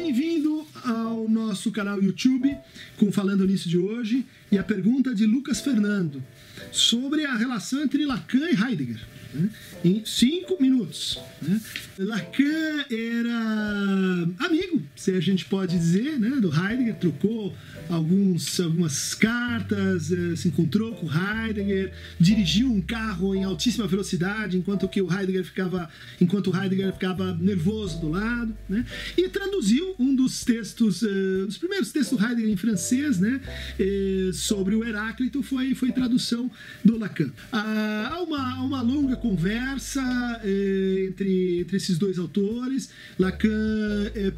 Bem-vindo ao nosso canal YouTube com Falando Nisso de hoje e a pergunta de Lucas Fernando sobre a relação entre Lacan e Heidegger. né? Em cinco minutos. né? Lacan era se a gente pode dizer, né, do Heidegger, trocou alguns, algumas cartas, eh, se encontrou com Heidegger, dirigiu um carro em altíssima velocidade enquanto que o Heidegger ficava, enquanto o Heidegger ficava nervoso do lado, né? E traduziu um dos textos, eh, dos primeiros textos do Heidegger em francês, né, eh, sobre o Heráclito foi foi tradução do Lacan. Ah, Há uma, uma longa conversa entre, entre esses dois autores. Lacan eh,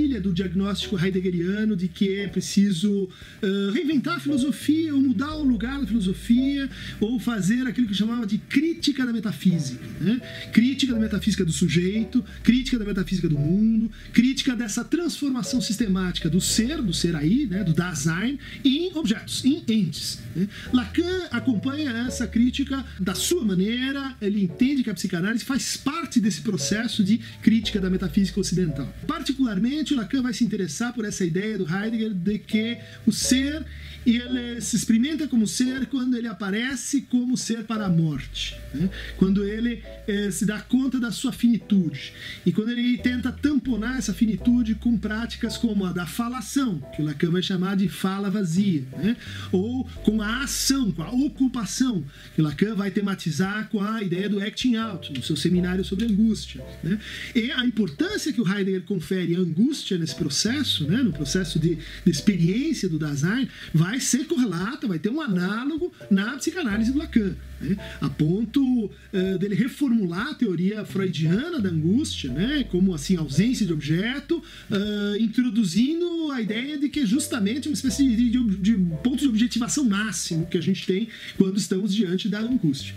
partilha do diagnóstico heideggeriano de que é preciso eh, reinventar a filosofia, ou mudar o lugar da filosofia, ou fazer aquilo que chamava de crítica da metafísica. né? Crítica da metafísica do sujeito, crítica da metafísica do mundo, crítica dessa transformação sistemática do ser, do ser aí, né, do Dasein, em objetos, em entes. né? Lacan acompanha essa crítica da sua maneira, ele entende que a psicanálise faz parte desse processo de crítica da metafísica ocidental. Particularmente, Lacan vai se interessar por essa ideia do Heidegger de que o ser ele se experimenta como ser quando ele aparece como ser para a morte, né? quando ele eh, se dá conta da sua finitude e quando ele tenta tamponar essa finitude com práticas como a da falação, que o Lacan vai chamar de fala vazia, né? ou com a ação, com a ocupação, que Lacan vai tematizar com a ideia do acting out, no seu seminário sobre angústia. Né? E a importância que o Heidegger confere à angústia nesse processo, né? no processo de, de experiência do Dasein, vai ser correlata, vai ter um análogo na psicanálise do Lacan. Né? A ponto eh, dele reformular a teoria freudiana da angústia, né? como assim ausência de objeto, eh, introduzindo a ideia de que é justamente uma espécie de, de, de ponto de objetivação máximo que a gente tem quando estamos diante da angústia.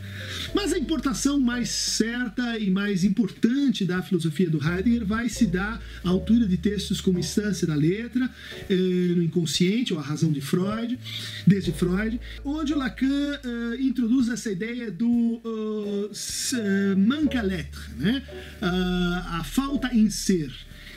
Mas a importação mais certa e mais importante da filosofia do Heidegger vai se dar à altura de textos como Instância da Letra, eh, no Inconsciente, ou A Razão de Freud, desde Freud, onde o Lacan eh, introduz essa ideia do uh, eh, manque à lettre, né? Ah, a falta em ser.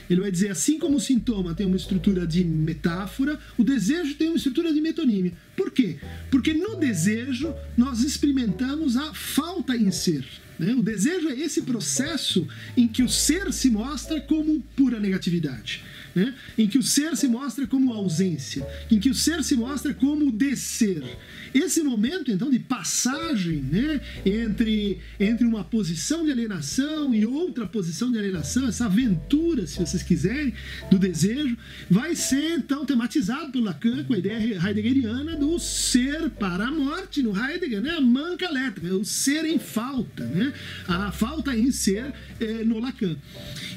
Ele vai dizer, assim como o sintoma tem uma estrutura de metáfora, o desejo tem uma estrutura de metonímia. Por quê? Porque no desejo nós experimentamos a falta em ser. né? O desejo é esse processo em que o ser se mostra como pura negatividade. Né? Em que o ser se mostra como ausência, em que o ser se mostra como descer. Esse momento, então, de passagem né, entre, entre uma posição de alienação e outra posição de alienação, essa aventura, se vocês quiserem, do desejo, vai ser, então, tematizado pelo Lacan com a ideia heideggeriana do ser para a morte no Heidegger, né? a manca elétrica, o ser em falta, né? a falta em ser eh, no Lacan.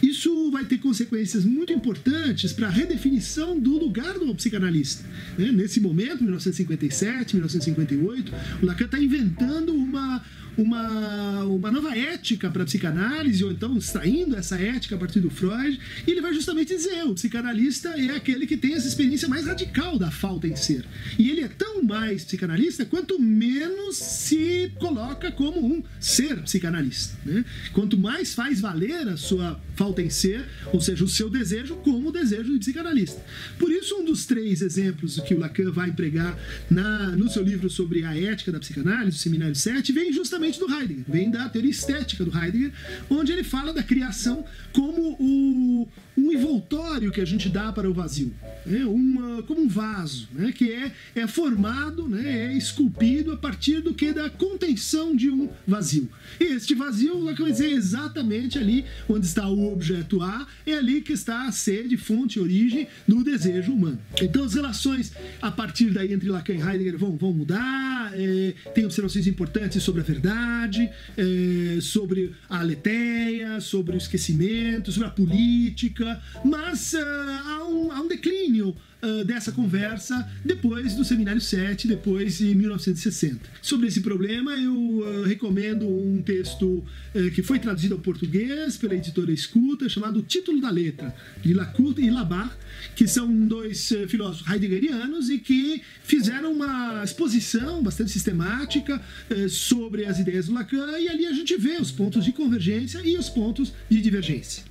Isso vai ter consequências muito importantes para a redefinição do lugar do psicanalista. né? Nesse momento, 1957, 1958, o Lacan está inventando uma, uma, uma nova ética para a psicanálise, ou então extraindo essa ética a partir do Freud, e ele vai justamente dizer: o psicanalista é aquele que tem essa experiência mais radical da falta em ser. E ele é tão mais psicanalista quanto menos se coloca como um ser psicanalista. Né? Quanto mais faz valer a sua falta em ser, ou seja, o seu desejo, como o desejo de psicanalista. Por isso, um dos três exemplos que o Lacan vai empregar na, no seu livro sobre a ética da psicanálise, o Seminário 7, vem justamente do Heidegger, vem da teoria estética do Heidegger, onde ele fala da criação como o, um envoltório que a gente dá para o vazio, né? Uma, como um vaso, né? que é, é formado, né? é esculpido a partir do que da contenção de um vazio. E este vazio, Lacan vai dizer exatamente ali onde está o objeto A, é ali que está a sede, fonte, origem do desejo humano. Então as relações a partir daí entre Lacan e Heidegger vão, vão mudar, é, tem observações importantes sobre a verdade, é, sobre a aletheia, sobre o esquecimento, sobre a política, mas ah, há, um, há um declínio ah, dessa conversa depois do Seminário 7, depois de 1960. Sobre esse problema, eu ah, recomendo um texto eh, que foi traduzido ao português pela editora Escuta, chamado Título da Letra, de Lacourt e Labarre, que são dois eh, filósofos heideggerianos e que fizeram uma exposição bastante sistemática sobre as ideias do Lacan, e ali a gente vê os pontos de convergência e os pontos de divergência.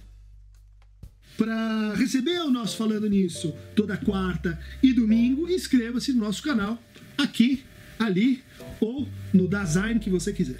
Para receber o nosso Falando Nisso toda quarta e domingo, inscreva-se no nosso canal aqui, ali ou no design que você quiser.